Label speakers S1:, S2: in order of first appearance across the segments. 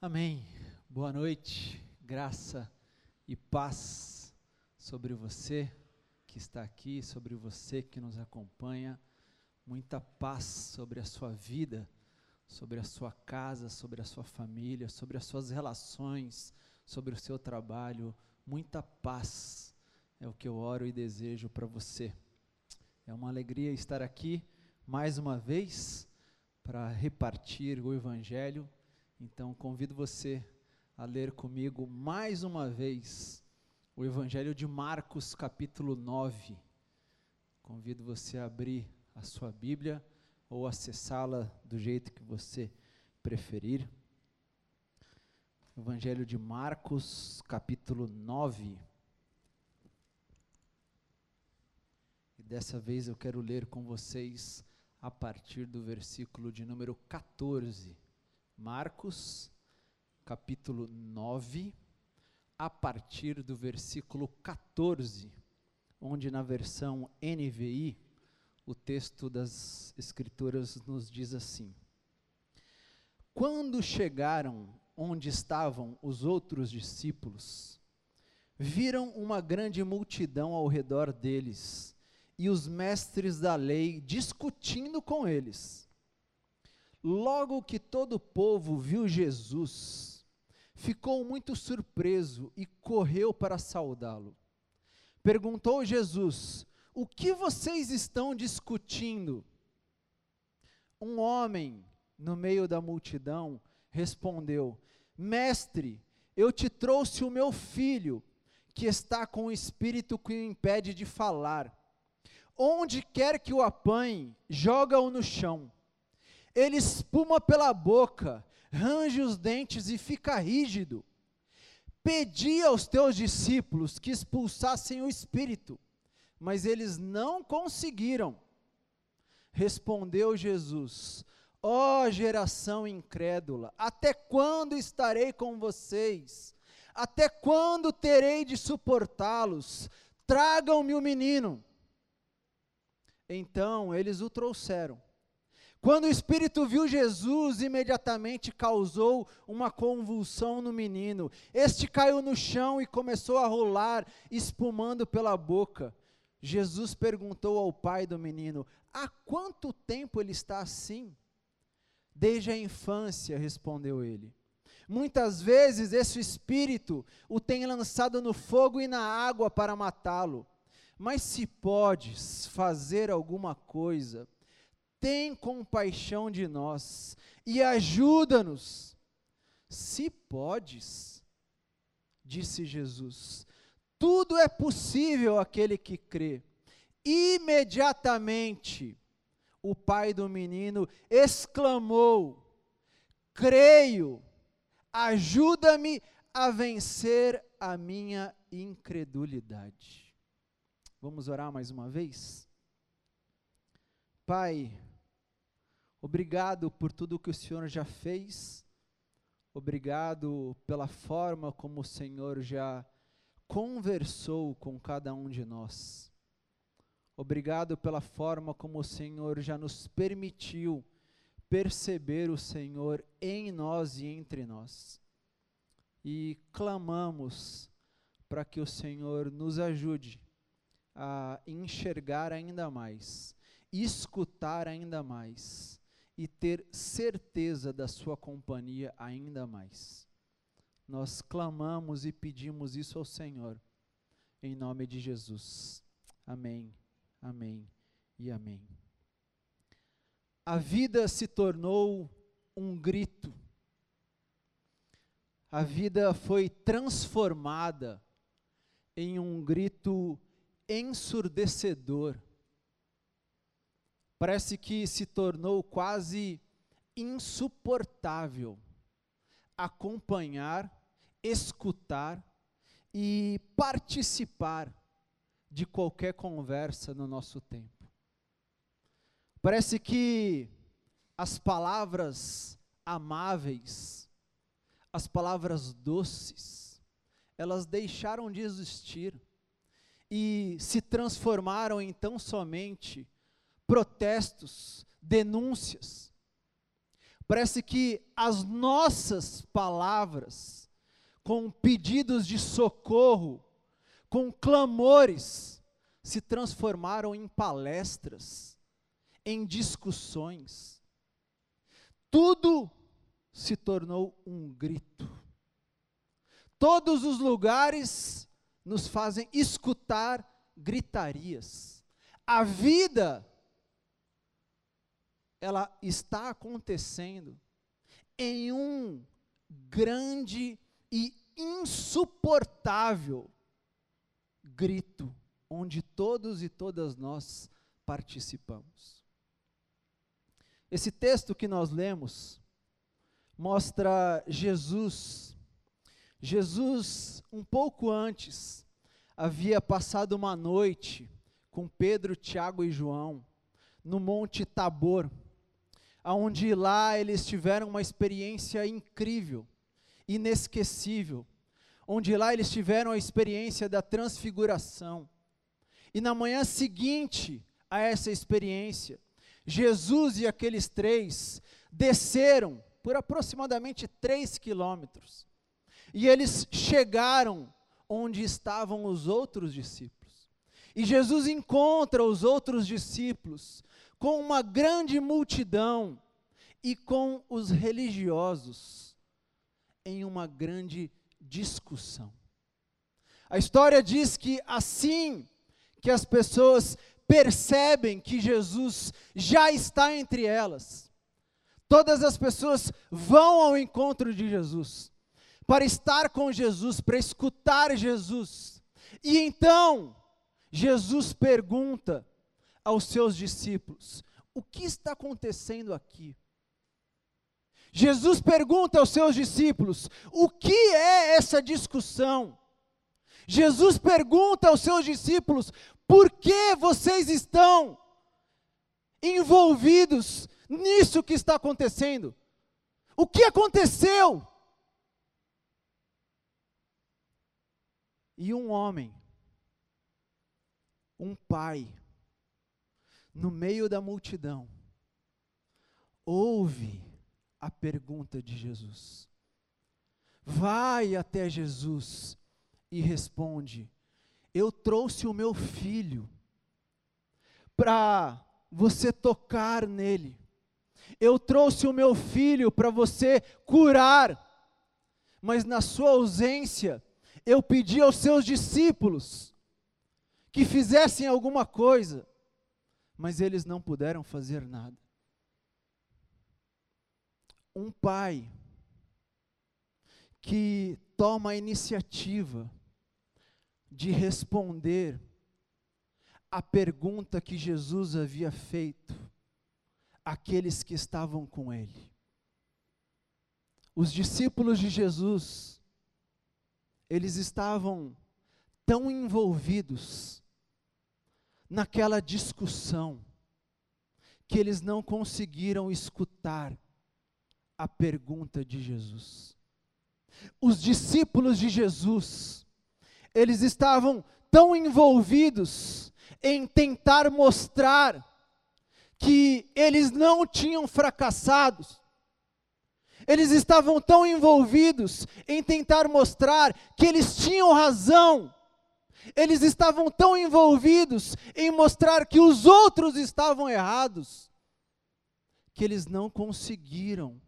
S1: Amém. Boa noite, graça e paz sobre você que está aqui, sobre você que nos acompanha. Muita paz sobre a sua vida, sobre a sua casa, sobre a sua família, sobre as suas relações, sobre o seu trabalho. Muita paz é o que eu oro e desejo para você. É uma alegria estar aqui mais uma vez para repartir o Evangelho. Então, convido você a ler comigo mais uma vez o Evangelho de Marcos, capítulo 9. Convido você a abrir a sua Bíblia ou acessá-la do jeito que você preferir. Evangelho de Marcos, capítulo 9. E dessa vez eu quero ler com vocês a partir do versículo de número 14. Marcos, capítulo 9, a partir do versículo 14, onde na versão NVI, o texto das Escrituras nos diz assim: Quando chegaram onde estavam os outros discípulos, viram uma grande multidão ao redor deles e os mestres da lei discutindo com eles. Logo que todo o povo viu Jesus, ficou muito surpreso e correu para saudá-lo. Perguntou Jesus: O que vocês estão discutindo? Um homem no meio da multidão respondeu: Mestre, eu te trouxe o meu filho, que está com o espírito que o impede de falar onde quer que o apanhe, joga-o no chão. Ele espuma pela boca, range os dentes e fica rígido. Pedi aos teus discípulos que expulsassem o espírito, mas eles não conseguiram. Respondeu Jesus: Ó oh, geração incrédula, até quando estarei com vocês? Até quando terei de suportá-los? Tragam-me o menino. Então eles o trouxeram. Quando o espírito viu Jesus, imediatamente causou uma convulsão no menino. Este caiu no chão e começou a rolar, espumando pela boca. Jesus perguntou ao pai do menino: Há quanto tempo ele está assim? Desde a infância, respondeu ele. Muitas vezes esse espírito o tem lançado no fogo e na água para matá-lo. Mas se podes fazer alguma coisa, tem compaixão de nós e ajuda-nos. Se podes, disse Jesus, tudo é possível aquele que crê. Imediatamente, o pai do menino exclamou: Creio, ajuda-me a vencer a minha incredulidade. Vamos orar mais uma vez? Pai, obrigado por tudo que o Senhor já fez, obrigado pela forma como o Senhor já conversou com cada um de nós. Obrigado pela forma como o Senhor já nos permitiu perceber o Senhor em nós e entre nós. E clamamos para que o Senhor nos ajude a enxergar ainda mais, escutar ainda mais e ter certeza da Sua companhia ainda mais. Nós clamamos e pedimos isso ao Senhor, em nome de Jesus. Amém, amém e amém. A vida se tornou um grito, a vida foi transformada em um grito ensurdecedor. Parece que se tornou quase insuportável acompanhar, escutar e participar de qualquer conversa no nosso tempo. Parece que as palavras amáveis, as palavras doces, elas deixaram de existir e se transformaram em tão somente protestos, denúncias. Parece que as nossas palavras, com pedidos de socorro, com clamores, se transformaram em palestras, em discussões. Tudo se tornou um grito. Todos os lugares nos fazem escutar gritarias. A vida ela está acontecendo em um grande e insuportável grito, onde todos e todas nós participamos. Esse texto que nós lemos mostra Jesus. Jesus, um pouco antes, havia passado uma noite com Pedro, Tiago e João no Monte Tabor aonde lá eles tiveram uma experiência incrível, inesquecível, onde lá eles tiveram a experiência da transfiguração. E na manhã seguinte a essa experiência, Jesus e aqueles três desceram por aproximadamente três quilômetros. E eles chegaram onde estavam os outros discípulos. E Jesus encontra os outros discípulos com uma grande multidão e com os religiosos em uma grande discussão. A história diz que assim que as pessoas percebem que Jesus já está entre elas, todas as pessoas vão ao encontro de Jesus, para estar com Jesus, para escutar Jesus. E então, Jesus pergunta aos seus discípulos: O que está acontecendo aqui? Jesus pergunta aos seus discípulos: O que é essa discussão? Jesus pergunta aos seus discípulos: Por que vocês estão envolvidos nisso que está acontecendo? O que aconteceu? E um homem, um pai, no meio da multidão, ouve a pergunta de Jesus. Vai até Jesus e responde: Eu trouxe o meu filho para você tocar nele. Eu trouxe o meu filho para você curar. Mas na sua ausência, eu pedi aos seus discípulos que fizessem alguma coisa mas eles não puderam fazer nada. Um pai que toma a iniciativa de responder a pergunta que Jesus havia feito àqueles que estavam com ele. Os discípulos de Jesus, eles estavam tão envolvidos naquela discussão que eles não conseguiram escutar a pergunta de Jesus. Os discípulos de Jesus, eles estavam tão envolvidos em tentar mostrar que eles não tinham fracassado, eles estavam tão envolvidos em tentar mostrar que eles tinham razão, eles estavam tão envolvidos em mostrar que os outros estavam errados, que eles não conseguiram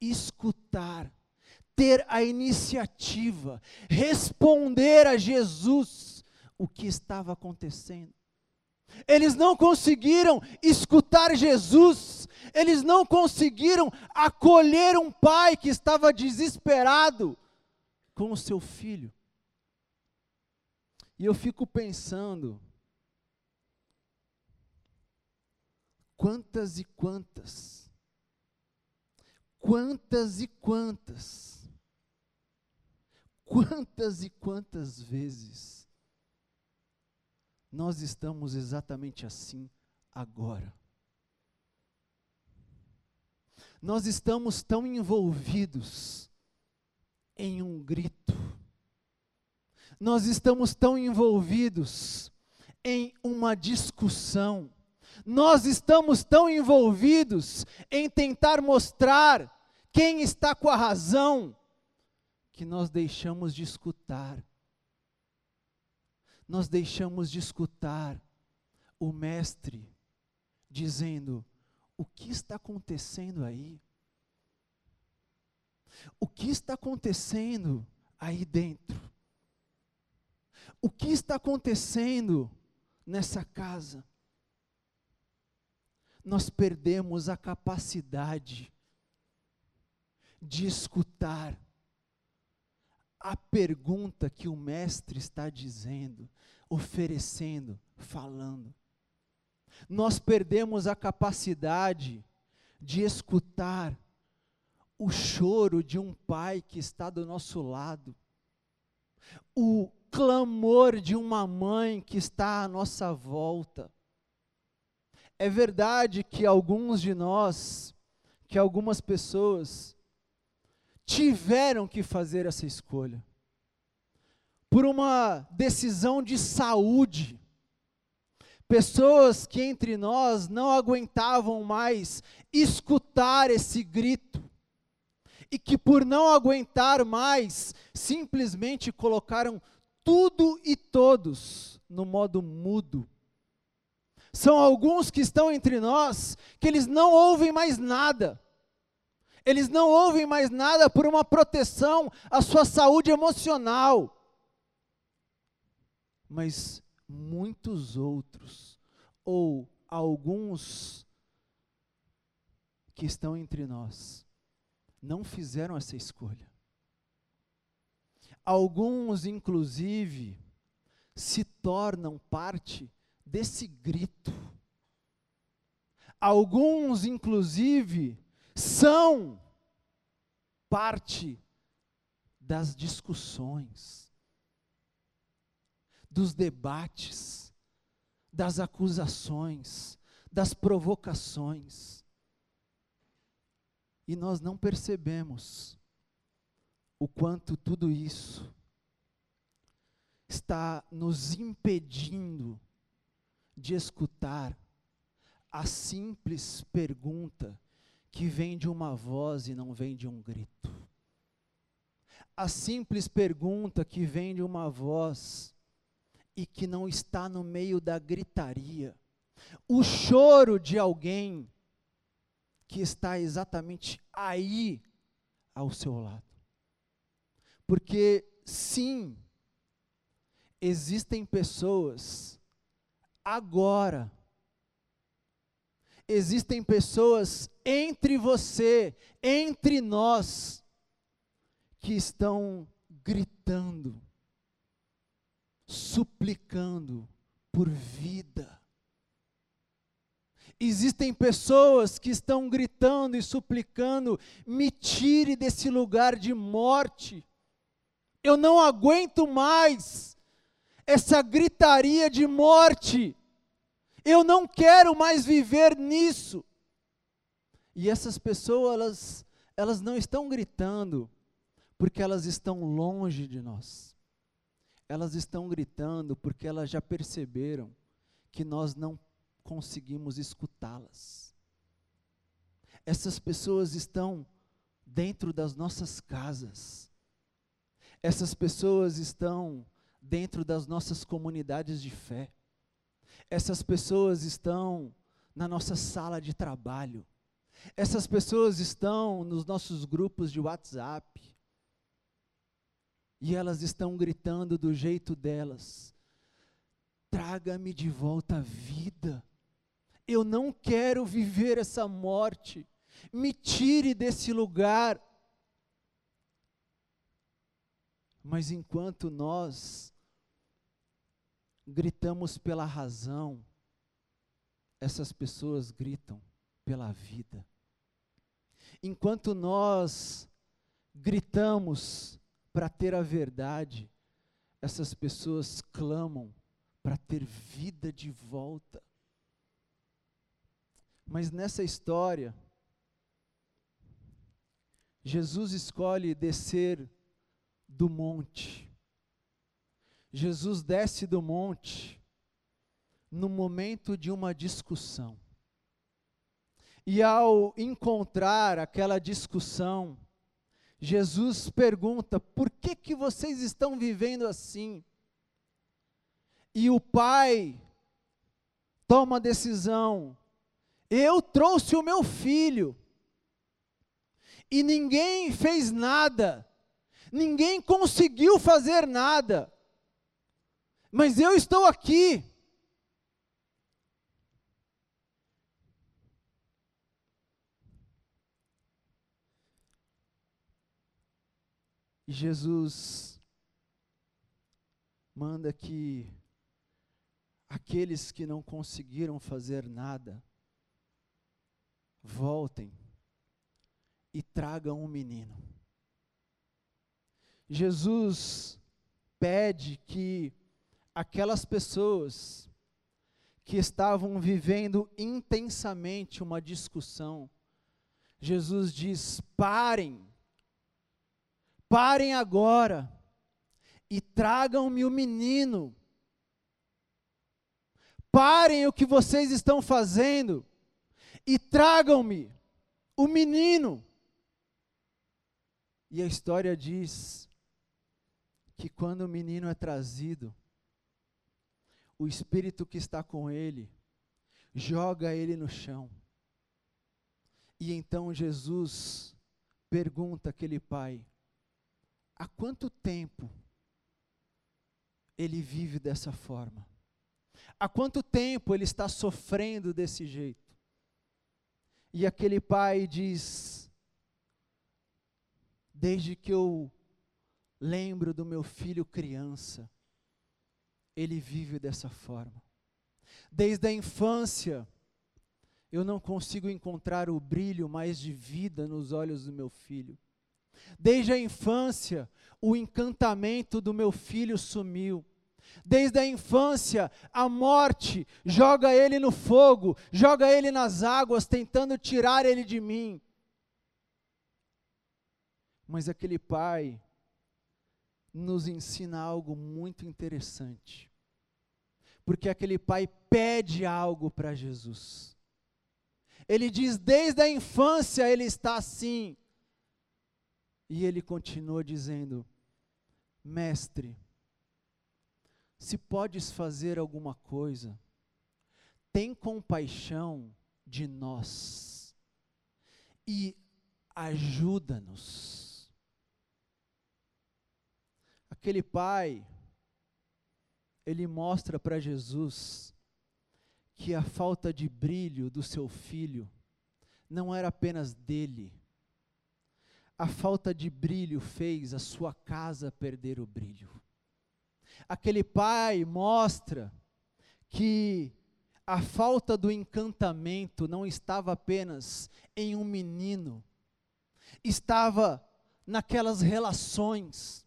S1: escutar, ter a iniciativa, responder a Jesus o que estava acontecendo. Eles não conseguiram escutar Jesus, eles não conseguiram acolher um pai que estava desesperado com o seu filho. E eu fico pensando, quantas e quantas, quantas e quantas, quantas e quantas vezes nós estamos exatamente assim agora. Nós estamos tão envolvidos em um grito, nós estamos tão envolvidos em uma discussão, Nós estamos tão envolvidos em tentar mostrar quem está com a razão, que nós deixamos de escutar. Nós deixamos de escutar o Mestre dizendo: o que está acontecendo aí? O que está acontecendo aí dentro? O que está acontecendo nessa casa? Nós perdemos a capacidade de escutar a pergunta que o Mestre está dizendo, oferecendo, falando. Nós perdemos a capacidade de escutar o choro de um pai que está do nosso lado, o clamor de uma mãe que está à nossa volta. É verdade que alguns de nós, que algumas pessoas, tiveram que fazer essa escolha, por uma decisão de saúde. Pessoas que entre nós não aguentavam mais escutar esse grito, e que por não aguentar mais, simplesmente colocaram tudo e todos no modo mudo. São alguns que estão entre nós que eles não ouvem mais nada. Eles não ouvem mais nada por uma proteção à sua saúde emocional. Mas muitos outros, ou alguns que estão entre nós, não fizeram essa escolha. Alguns, inclusive, se tornam parte desse grito. Alguns, inclusive, são parte das discussões, dos debates, das acusações, das provocações e nós não percebemos o quanto tudo isso está nos impedindo de escutar a simples pergunta que vem de uma voz e não vem de um grito. A simples pergunta que vem de uma voz e que não está no meio da gritaria. O choro de alguém que está exatamente aí ao seu lado. Porque, sim, existem pessoas agora, existem pessoas entre você, entre nós, que estão gritando, suplicando por vida Existem pessoas que estão gritando e suplicando: me tire desse lugar de morte. Eu não aguento mais essa gritaria de morte. Eu não quero mais viver nisso. E essas pessoas, elas, elas não estão gritando porque elas estão longe de nós. Elas estão gritando porque elas já perceberam que nós não conseguimos escutá-las. Essas pessoas estão dentro das nossas casas. Essas pessoas estão dentro das nossas comunidades de fé. Essas pessoas estão na nossa sala de trabalho. Essas pessoas estão nos nossos grupos de WhatsApp. E elas estão gritando do jeito delas: traga-me de volta a vida. Eu não quero viver essa morte. Me tire desse lugar. Mas enquanto nós gritamos pela razão, essas pessoas gritam pela vida. Enquanto nós gritamos para ter a verdade, essas pessoas clamam para ter vida de volta. Mas nessa história, Jesus escolhe descer do monte. Jesus desce do monte no momento de uma discussão. E ao encontrar aquela discussão, Jesus pergunta: "Por que que vocês estão vivendo assim?" E o pai toma a decisão: "Eu trouxe o meu filho e ninguém fez nada. Ninguém conseguiu fazer nada. Mas eu estou aqui. Jesus manda que aqueles que não conseguiram fazer nada voltem e tragam um menino. Jesus pede que aquelas pessoas que estavam vivendo intensamente uma discussão, Jesus diz: parem, parem agora e tragam-me o menino. Parem o que vocês estão fazendo e tragam-me o menino. E a história diz que quando o menino é trazido, o espírito que está com ele joga ele no chão. E então Jesus pergunta àquele pai: há quanto tempo ele vive dessa forma? Há quanto tempo ele está sofrendo desse jeito? E aquele pai diz: Desde que eu lembro do meu filho criança, ele vive dessa forma. Desde a infância, eu não consigo encontrar o brilho mais de vida nos olhos do meu filho. Desde a infância, o encantamento do meu filho sumiu. Desde a infância, a morte joga ele no fogo, joga ele nas águas, tentando tirar ele de mim. Mas aquele pai nos ensina algo muito interessante. Porque aquele pai pede algo para Jesus. Ele diz: desde a infância ele está assim. E ele continua dizendo: Mestre, se podes fazer alguma coisa, tem compaixão de nós e ajuda-nos. Aquele pai, ele mostra para Jesus que a falta de brilho do seu filho não era apenas dele. A falta de brilho fez a sua casa perder o brilho aquele pai mostra que a falta do encantamento não estava apenas em um menino, estava naquelas relações,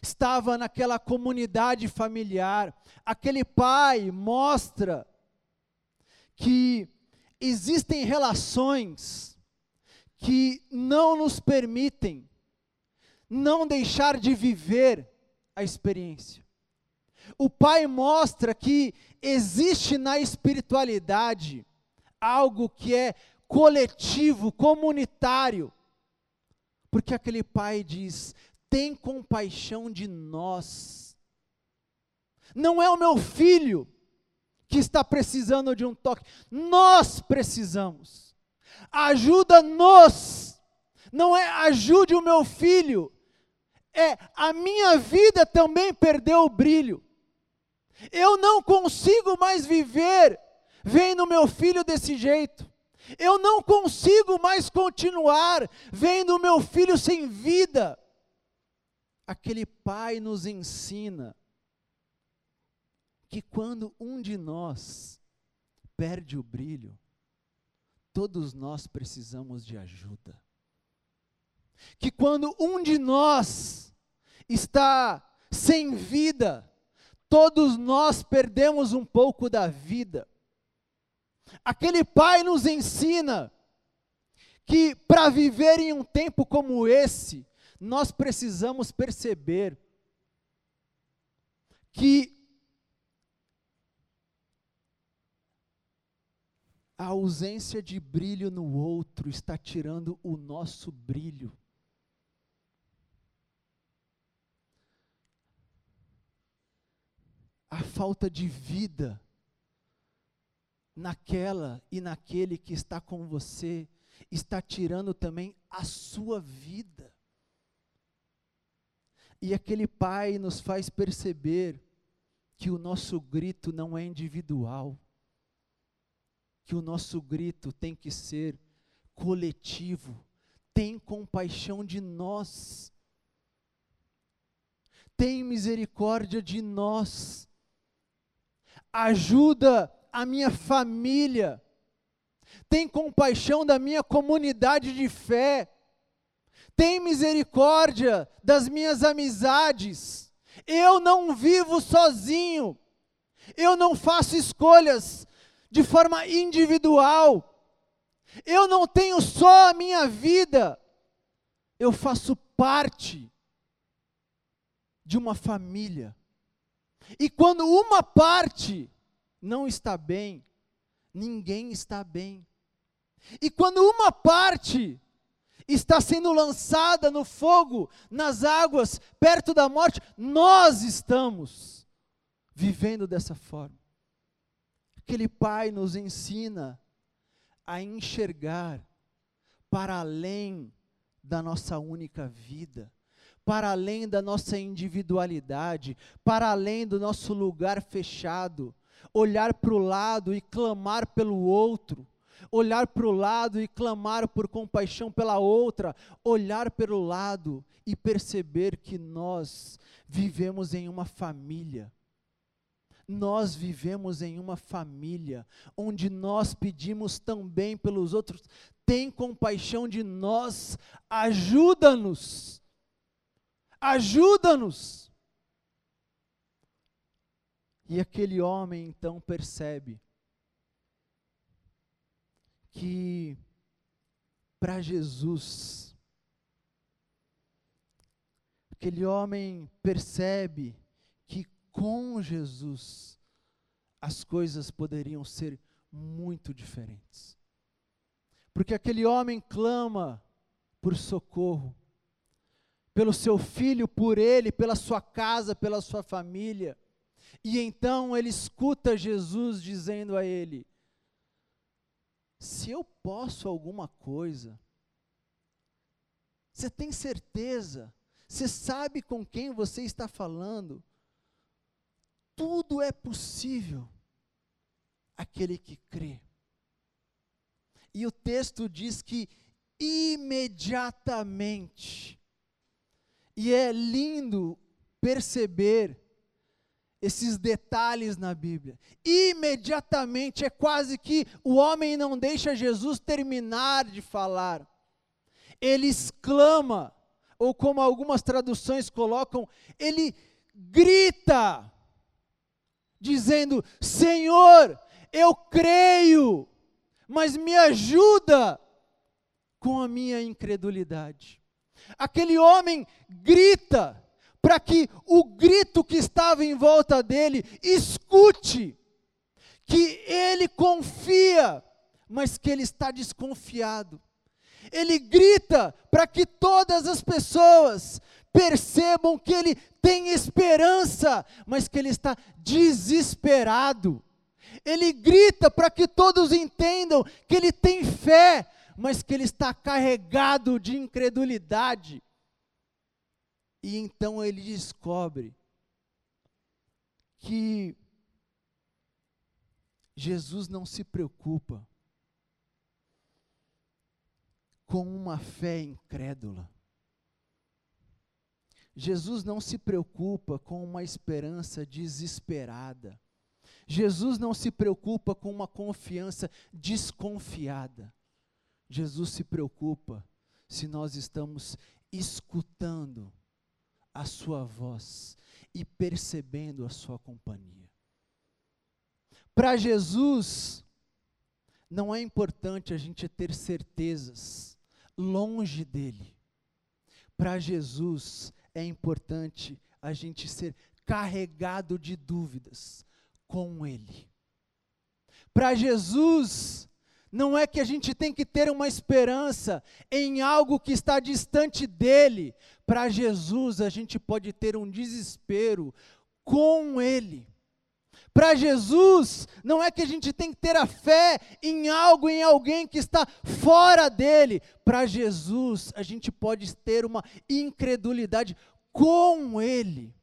S1: estava naquela comunidade familiar. Aquele pai mostra que existem relações que não nos permitem não deixar de viver a experiência. O Pai mostra que existe na espiritualidade algo que é coletivo, comunitário. Porque aquele Pai diz: tem compaixão de nós. Não é o meu filho que está precisando de um toque, nós precisamos. Ajuda-nos. Não é ajude o meu filho, é a minha vida também perdeu o brilho. Eu não consigo mais viver vendo meu filho desse jeito. Eu não consigo mais continuar vendo meu filho sem vida. Aquele pai nos ensina que quando um de nós perde o brilho, todos nós precisamos de ajuda. Que quando um de nós está sem vida. Todos nós perdemos um pouco da vida. Aquele pai nos ensina que para viver em um tempo como esse, nós precisamos perceber que A ausência de brilho no outro está tirando o nosso brilho. A falta de vida naquela e naquele que está com você está tirando também a sua vida. E aquele pai nos faz perceber que o nosso grito não é individual, que o nosso grito tem que ser coletivo. Tem compaixão de nós. Tem misericórdia de nós. Ajuda a minha família. Tem compaixão da minha comunidade de fé tem misericórdia das minhas amizades. Eu não vivo sozinho. Eu não faço escolhas de forma individual. Eu não tenho só a minha vida. Eu faço parte de uma família. E quando uma parte não está bem, ninguém está bem. E quando uma parte está sendo lançada no fogo, nas águas, perto da morte, nós estamos vivendo dessa forma. Aquele pai nos ensina a enxergar para além da nossa única vida, para além da nossa individualidade, para além do nosso lugar fechado, olhar para o lado e clamar pelo outro. Olhar para o lado e clamar por compaixão pela outra, olhar para o lado e perceber que nós vivemos em uma família. Nós vivemos em uma família onde nós pedimos também pelos outros, tem compaixão de nós, ajuda-nos. Ajuda-nos. E aquele homem então percebe que para Jesus, aquele homem percebe que com Jesus as coisas poderiam ser muito diferentes. Porque aquele homem clama por socorro, pelo seu filho, por ele, pela sua casa, pela sua família. E então ele escuta Jesus dizendo a ele: se eu posso alguma coisa, você tem certeza, você sabe com quem você está falando, tudo é possível aquele que crê. E o texto diz que imediatamente, e é lindo perceber esses detalhes na Bíblia. Imediatamente é quase que o homem não deixa Jesus terminar de falar. Ele exclama, ou como algumas traduções colocam, ele grita, dizendo: Senhor, eu creio, mas me ajuda com a minha incredulidade. Aquele homem grita, para que o grito que estava em volta dele escute que ele confia, mas que ele está desconfiado. Ele grita para que todas as pessoas percebam que ele tem esperança, mas que ele está desesperado. Ele grita para que todos entendam que ele tem fé, mas que ele está carregado de incredulidade. E então ele descobre que Jesus não se preocupa com uma fé incrédula. Jesus não se preocupa com uma esperança desesperada. Jesus não se preocupa com uma confiança desconfiada. Jesus se preocupa se nós estamos escutando a sua voz e percebendo a sua companhia. Para Jesus, não é importante a gente ter certezas longe dele. Para Jesus, é importante a gente ser carregado de dúvidas com ele. Para Jesus, não é que a gente tem que ter uma esperança em algo que está distante dele. Para Jesus, a gente pode ter um desespero com ele. Para Jesus, não é que a gente tem que ter a fé em algo, em alguém que está fora dele. Para Jesus, a gente pode ter uma incredulidade com ele.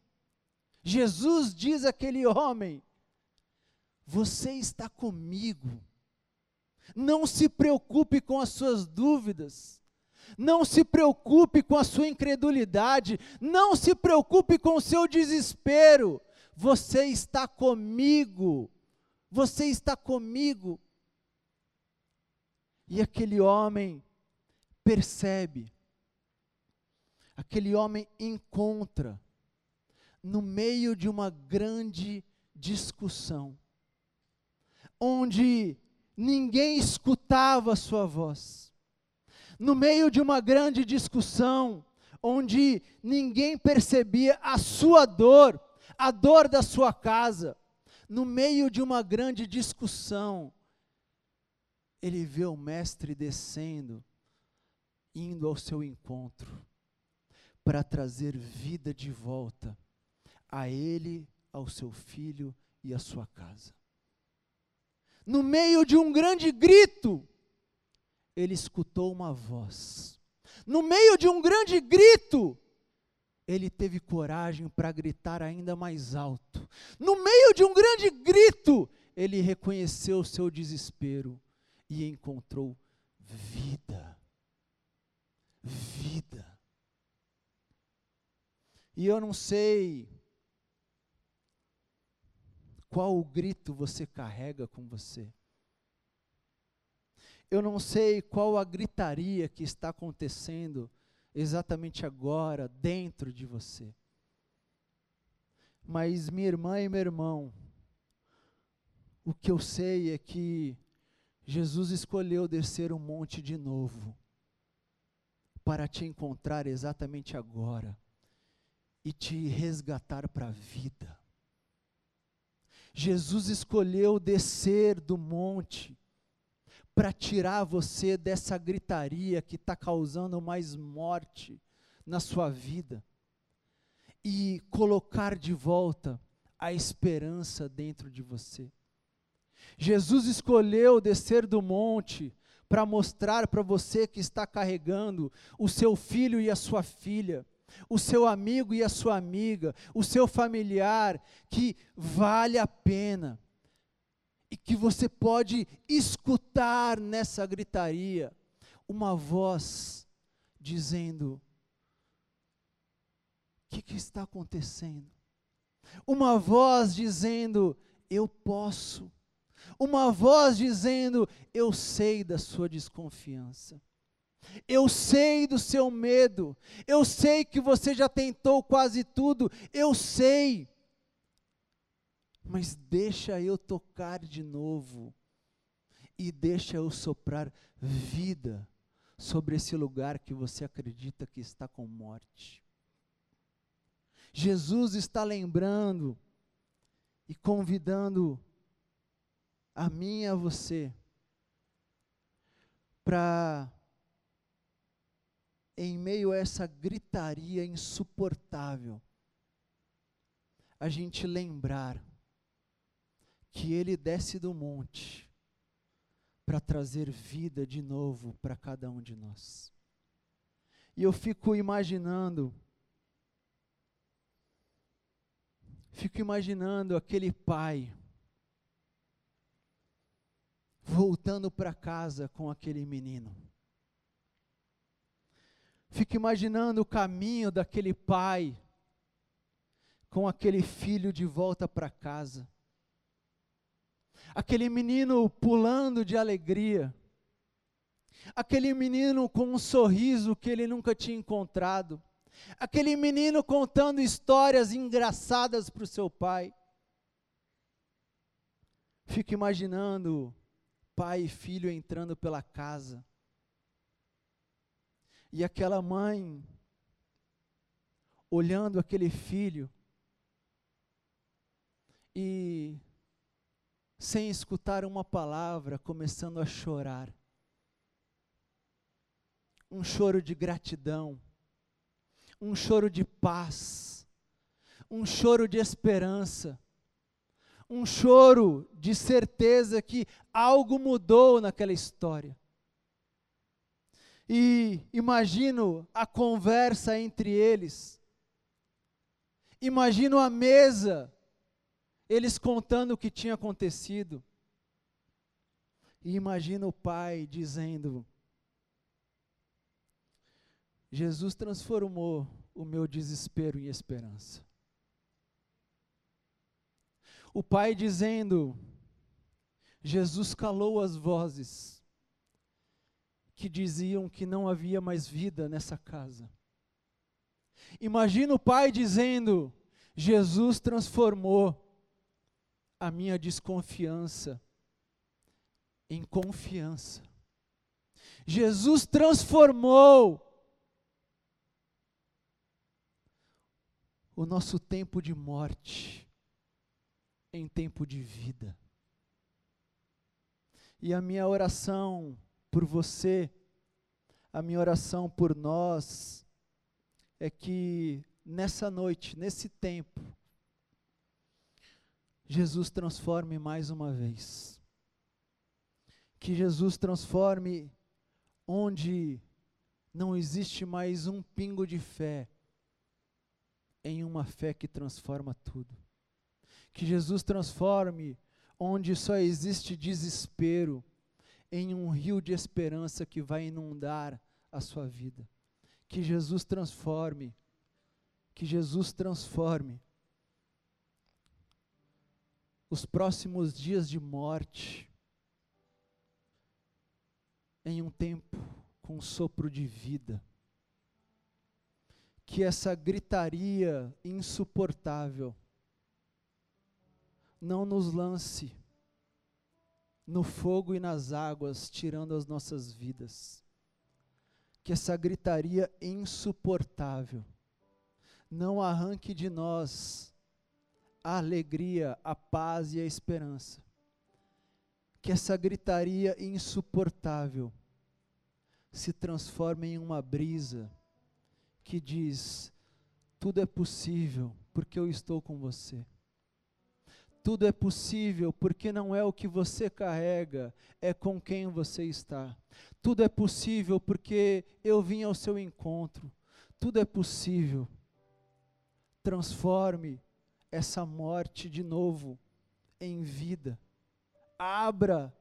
S1: Jesus diz àquele homem: Você está comigo. Não se preocupe com as suas dúvidas. Não se preocupe com a sua incredulidade. Não se preocupe com o seu desespero. Você está comigo. Você está comigo. E aquele homem percebe, aquele homem encontra, no meio de uma grande discussão, onde ninguém escutava a sua voz, no meio de uma grande discussão, onde ninguém percebia a sua dor, a dor da sua casa, no meio de uma grande discussão, ele vê o mestre descendo, indo ao seu encontro, para trazer vida de volta a ele, ao seu filho e à sua casa. No meio de um grande grito, ele escutou uma voz. No meio de um grande grito, ele teve coragem para gritar ainda mais alto. No meio de um grande grito, ele reconheceu o seu desespero e encontrou vida. Vida. E eu não sei qual o grito você carrega com você. Eu não sei qual a gritaria que está acontecendo exatamente agora dentro de você. Mas minha irmã e meu irmão, o que eu sei é que Jesus escolheu descer um monte de novo para te encontrar exatamente agora e te resgatar para a vida. Jesus escolheu descer do monte para tirar você dessa gritaria que está causando mais morte na sua vida e colocar de volta a esperança dentro de você. Jesus escolheu descer do monte para mostrar para você que está carregando o seu filho e a sua filha, o seu amigo e a sua amiga, o seu familiar, que vale a pena e que você pode escutar nessa gritaria uma voz dizendo: O que, que está acontecendo? Uma voz dizendo: Eu posso. Uma voz dizendo: Eu sei da sua desconfiança. Eu sei do seu medo. Eu sei que você já tentou quase tudo. Eu sei mas deixa eu tocar de novo e deixa eu soprar vida sobre esse lugar que você acredita que está com morte. Jesus está lembrando e convidando a mim e a você para, em meio a essa gritaria insuportável, a gente lembrar que ele desce do monte para trazer vida de novo para cada um de nós. E eu fico imaginando, fico imaginando aquele pai voltando para casa com aquele menino. Fico imaginando o caminho daquele pai com aquele filho de volta para casa aquele menino pulando de alegria, aquele menino com um sorriso que ele nunca tinha encontrado, aquele menino contando histórias engraçadas para o seu pai. Fico imaginando pai e filho entrando pela casa. E aquela mãe olhando aquele filho e sem escutar uma palavra, começando a chorar. Um choro de gratidão, um choro de paz, um choro de esperança, um choro de certeza que algo mudou naquela história. E imagino a conversa entre eles. Imagino a mesa, eles contando o que tinha acontecido. E imagino o pai dizendo: Jesus transformou o meu desespero em esperança. O pai dizendo: Jesus calou as vozes que diziam que não havia mais vida nessa casa. Imagina o pai dizendo: Jesus transformou a minha desconfiança em confiança. Jesus transformou o nosso tempo de morte em tempo de vida. E a minha oração por você, a minha oração por nós, é que nessa noite, nesse tempo, Jesus transforme mais uma vez. Que Jesus transforme onde não existe mais um pingo de fé, em uma fé que transforma tudo. Que Jesus transforme onde só existe desespero, em um rio de esperança que vai inundar a sua vida. Que Jesus transforme, que Jesus transforme os próximos dias de morte em um tempo com um sopro de vida. Que essa gritaria insuportável não nos lance no fogo e nas águas, tirando as nossas vidas. Que essa gritaria insuportável não arranque de nós a alegria, a paz e a esperança. Que essa gritaria insuportável se transforme em uma brisa que diz: tudo é possível porque eu estou com você. Tudo é possível porque não é o que você carrega, é com quem você está. Tudo é possível porque eu vim ao seu encontro. Tudo é possível. Transforme essa morte de novo em vida. Abra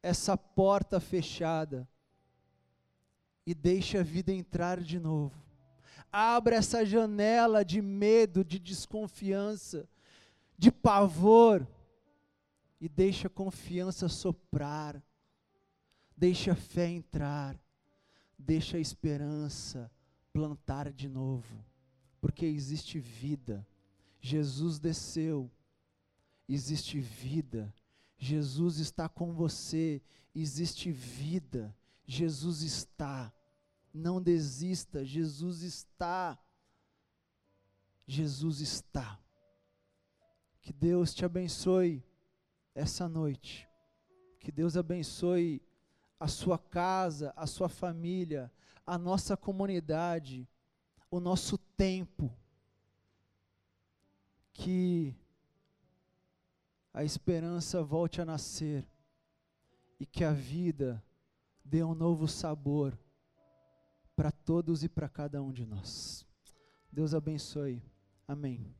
S1: essa porta fechada e deixe a vida entrar de novo. Abra essa janela de medo, de desconfiança de pavor, e deixa a confiança soprar, deixa a fé entrar, deixa a esperança plantar de novo, porque existe vida. Jesus desceu, existe vida. Jesus está com você, existe vida. Jesus está. Não desista, Jesus está. Jesus está. Que Deus te abençoe essa noite. Que Deus abençoe a sua casa, a sua família, a nossa comunidade, o nosso tempo. Que a esperança volte a nascer e que a vida dê um novo sabor para todos e para cada um de nós. Deus abençoe. Amém.